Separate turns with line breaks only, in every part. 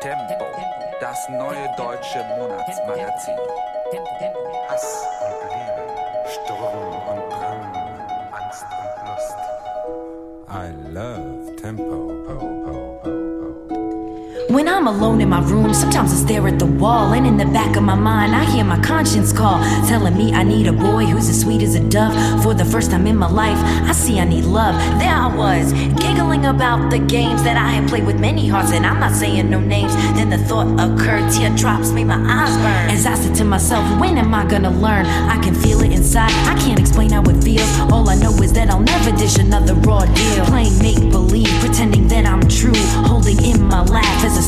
Tempo, das neue deutsche Monatsmagazin.
Hass und Liebe, Sturm und Drang, Angst und Lust. I love
I'm alone in my room, sometimes I stare at the wall, and in the back of my mind, I hear my conscience call, telling me I need a boy who's as sweet as a dove. For the first time in my life, I see I need love. There I was, giggling about the games that I had played with many hearts, and I'm not saying no names. Then the thought occurred, teardrops made my eyes burn. As I said to myself, when am I gonna learn? I can feel it inside, I can't explain how it feels. All I know is that I'll never dish another raw deal. Playing make believe, pretending that I'm true, holding in my laugh as I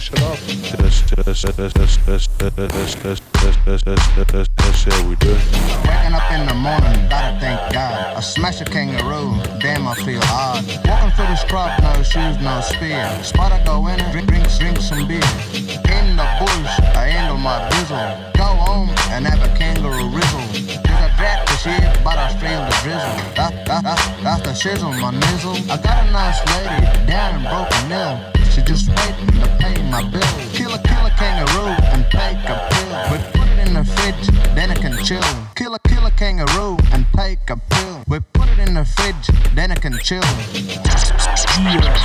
that shit off.
That's,
how we do.
Waking up in the morning, gotta thank God. I smash a kangaroo, damn I feel odd. Walking through the scrub, no shoes, no spear. Spot I go in, drink, drink, drink some beer. In the bush, I handle my bizzle. Go home and have a kangaroo rizzle draft this year, but I feel the drizzle. That's, that's, that's the shizzle, my nizzle. I got a nice lady down in Broken Hill. She just waiting to pay my bill. Kill a killer kangaroo and take a pill. But put it in the fridge, then it can chill. Kill a killer kangaroo and take a pill. We put it in the fridge, then it can chill.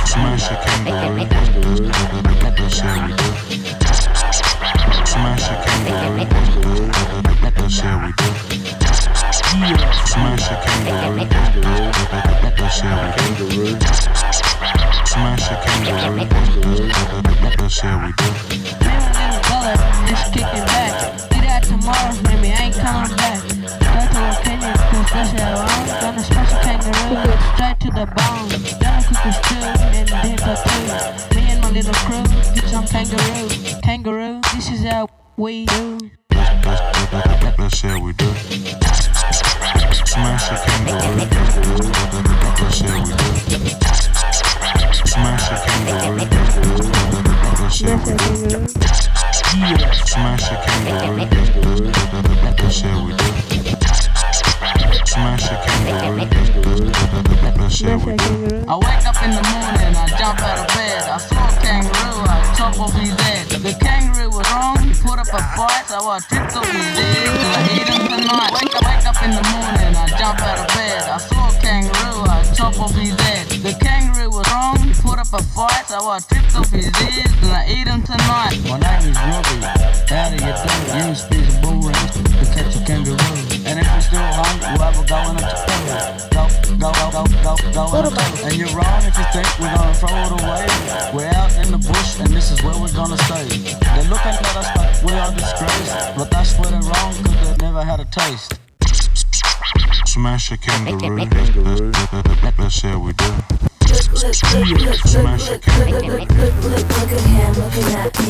Smash a kangaroo. That's how we do. Smash a kangaroo. That's how we do. Smash a kangaroo. That's how we do. Connect.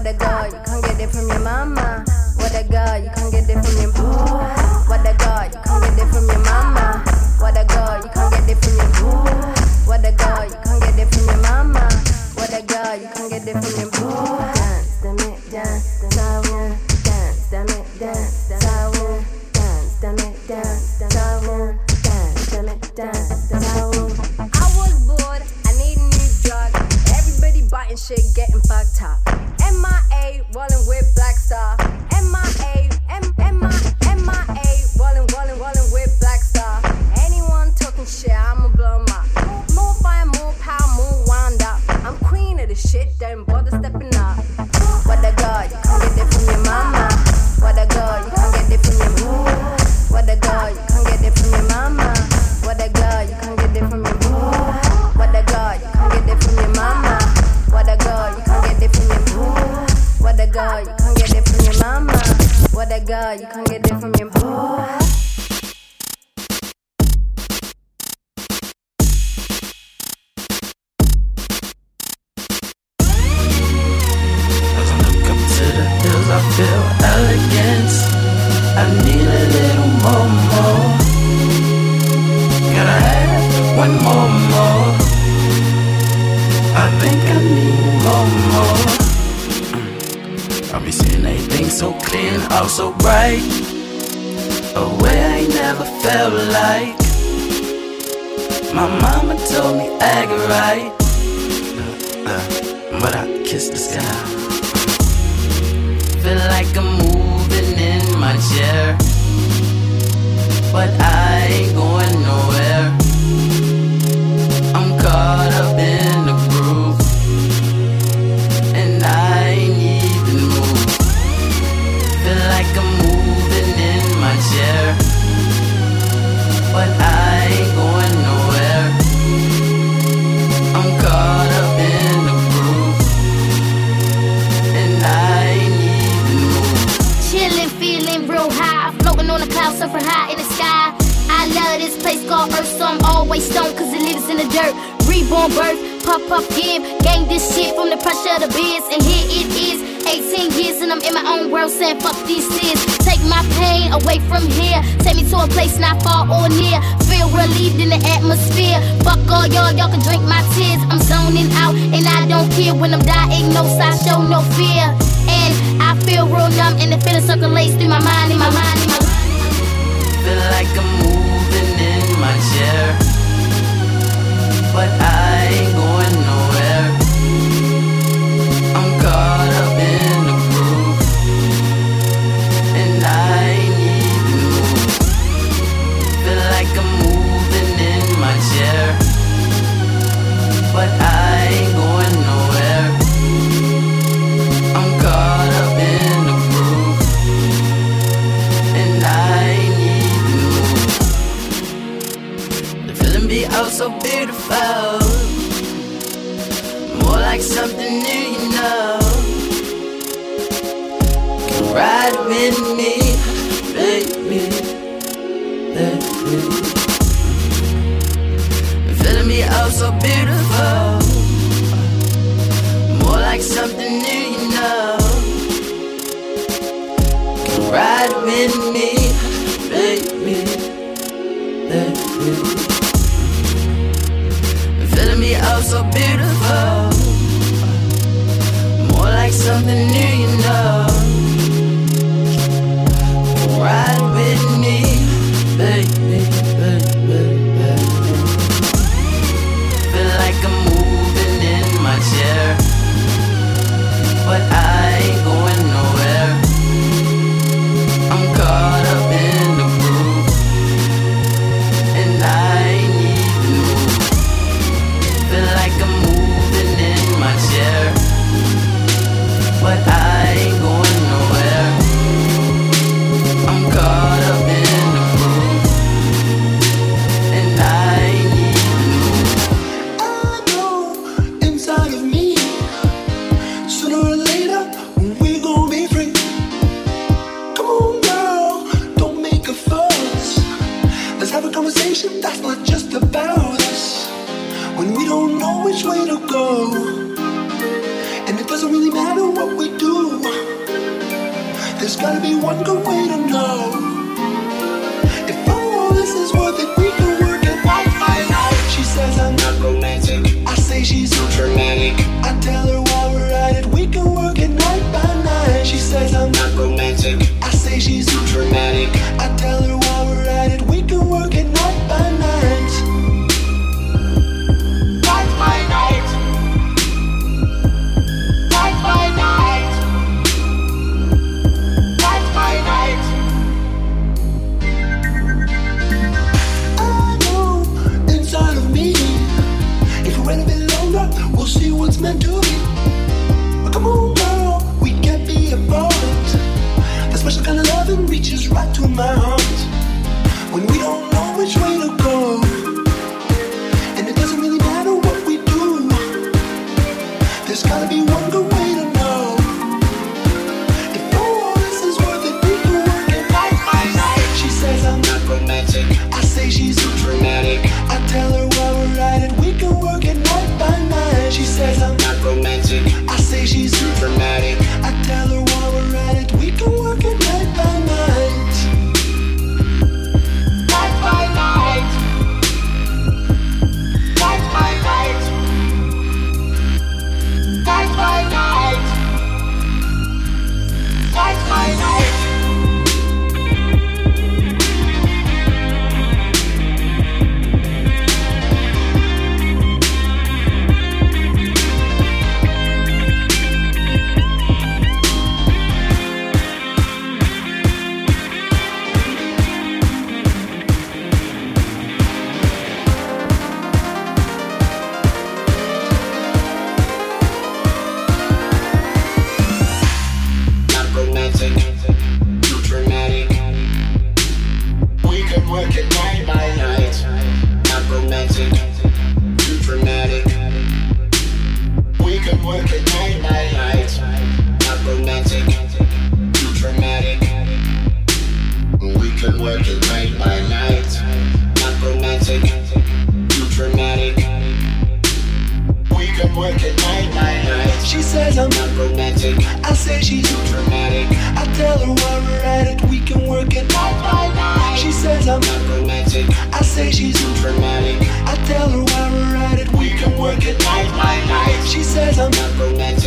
What a
girl, you
can't get it from your mama. What a girl, you can't get it from your boy. What a girl, you can't get it from your mama. What a girl, you can't get it from your boy. What a girl, you can't get it from your mama. What a girl, you can't get it from your boy. Dance, damn dance, damn it, dance, dance, dance, damn it, dance, dance, dance, damn it. I was bored, I need a new drug. Everybody biting shit, getting fucked up.
Everything so clean, all so bright. A way I never felt like. My mama told me I right. Uh, uh, but I kiss the sky. Feel like I'm moving in my chair. But I ain't going nowhere. I'm caught up in
suffering high in the sky. I love this place called Earth, so I'm always stoned, cause it lives in the dirt. Reborn birth, puff, puff, give. Gang this shit from the pressure of the biz, and here it is. 18 years and I'm in my own world saying fuck these tears. Take my pain away from here. Take me to a place not far or near. Feel relieved in the atmosphere. Fuck all y'all, y'all can drink my tears. I'm zoning out and I don't care when I'm diagnosed. I show no fear. And I feel real numb and the feeling circulates through my mind, in my mind, in my mind.
Feel like I'm moving in my chair. But I
She says I'm not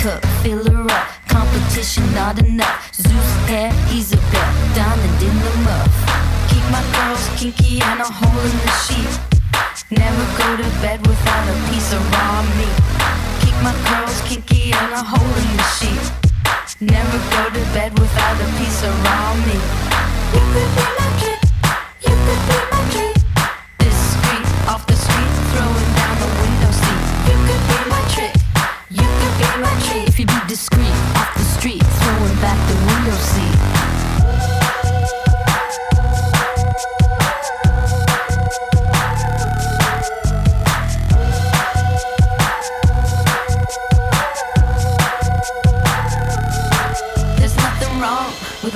cup, fill her up. Competition not enough. Zeus hair, he's a bet. Diamond in the muff. Keep my curls kinky and a hole in the sheet. Never go to bed without a piece of raw meat. Keep my curls kinky and a hole in the sheet. Never go to bed without a piece of raw meat. You my.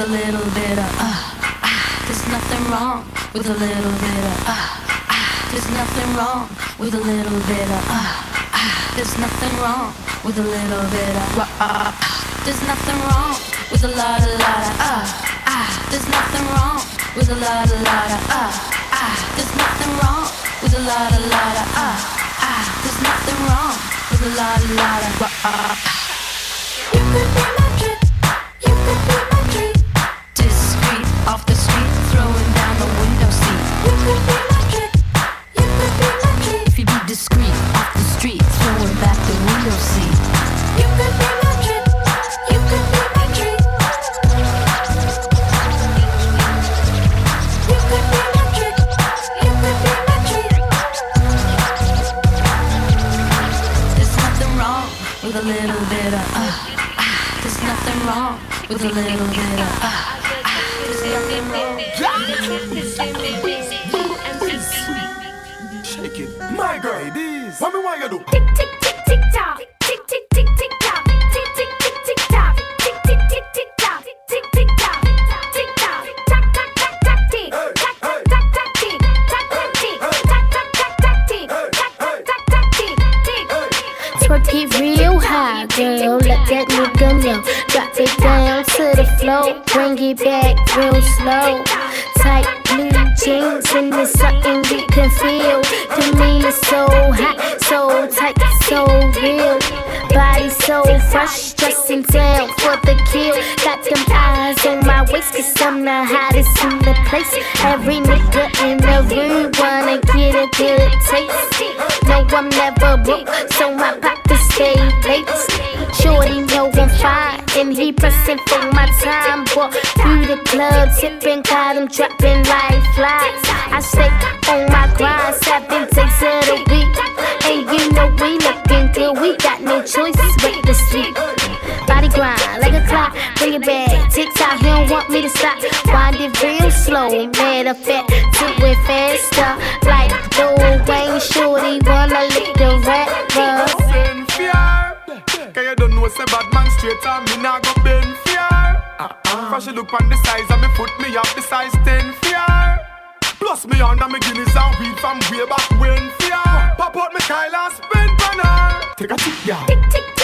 A little bit of ah ah. There's nothing wrong with a little bit of ah ah. There's nothing wrong with a little bit of ah ah. There's nothing wrong with a little bit of ah ah. There's nothing wrong with a lot a lot of ah ah. There's nothing wrong with a lot a lot of ah ah. There's nothing wrong with a lot a lot of ah ah. There's nothing wrong with a lot a lot of ah ah. You could be my trick. You could be
place. Every nigga in the room wanna get a good taste. No, I'm never broke, so my pockets stay late. Shorty know I'm fine, and he pressing for my time. Walk through the club, tipping, got him dropping like flies. I stay bring it back. Tick tock, he don't want me to stop. Wind it real slow, matter of fact, do it faster. Like Lil Wayne, shorty wanna lick the rapper.
Send fear. Cause you don't know say bad man straight and me nah go bend fear. Uh-uh. Cause she look on the size of me foot, me up the size 10 fear. Plus me under me Guinness and weed from way back when fear. Pop out me Kyle and spin on her. Take a tip, yeah.
Tick tick tick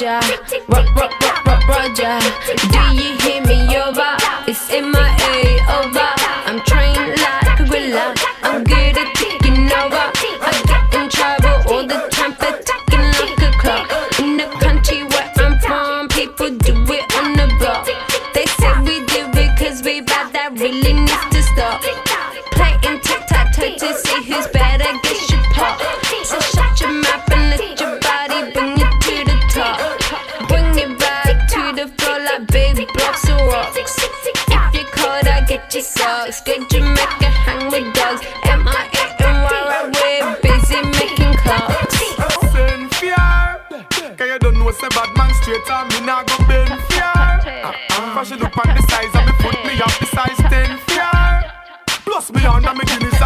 Roger, Ro- ro- ro- ro- Roger, do you hear me over? It's in my
size of me foot, me up the size 10 fear. Plus me under me Guinness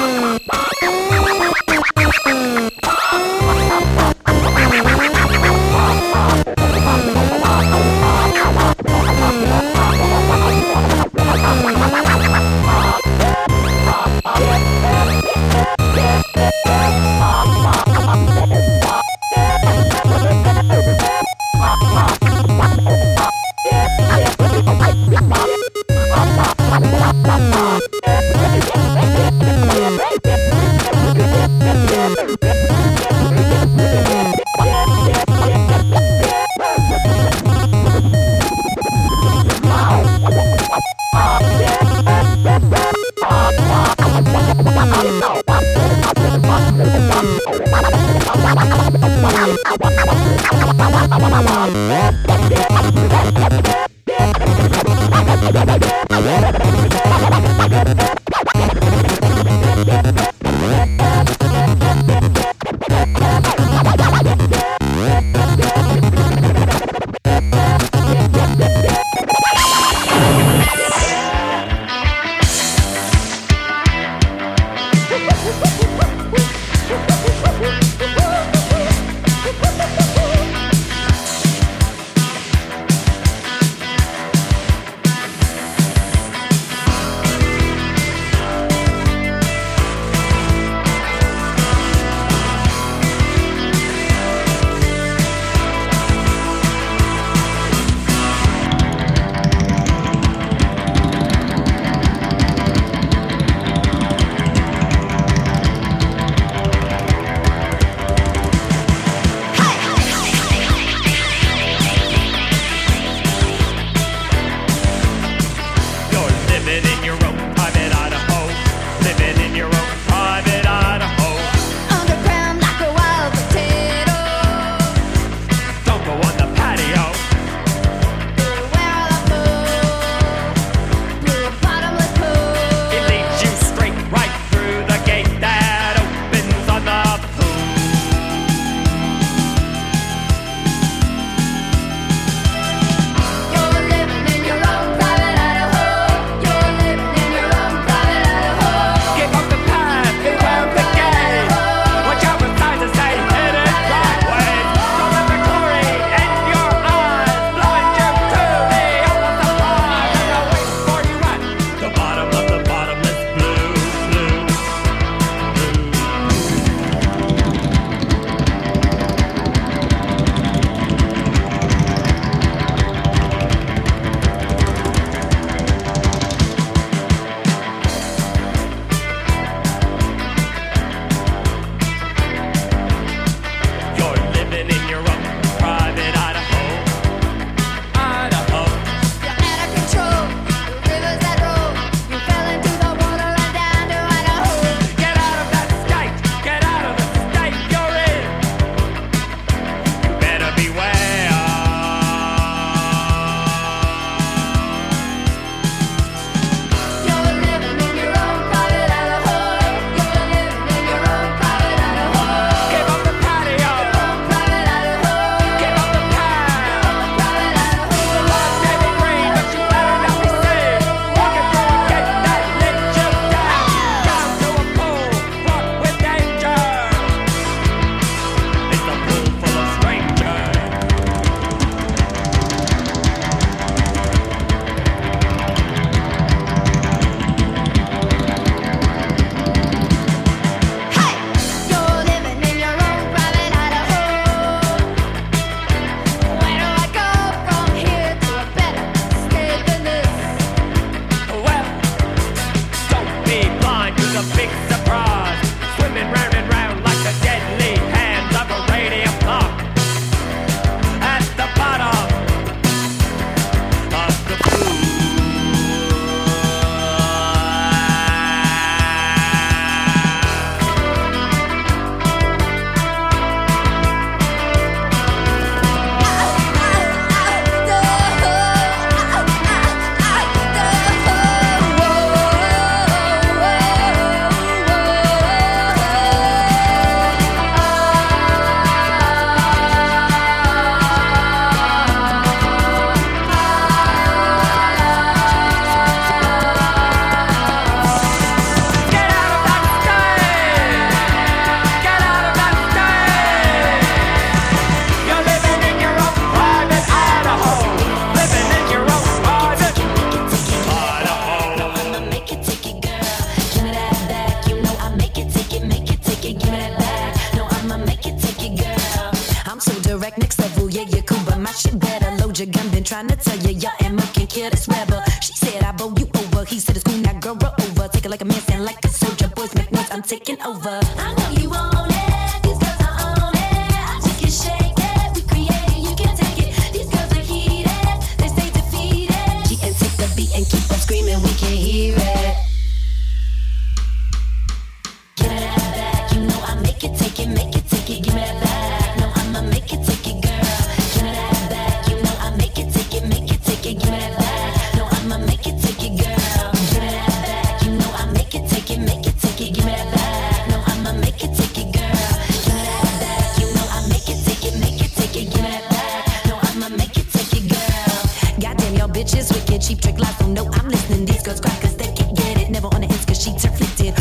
Mm. make you take it, girl.
Goddamn, your bitch is wicked. Cheap trick don't oh know I'm listening. These girls crackers, they can't get it. Never on the ends, cause she's conflicted.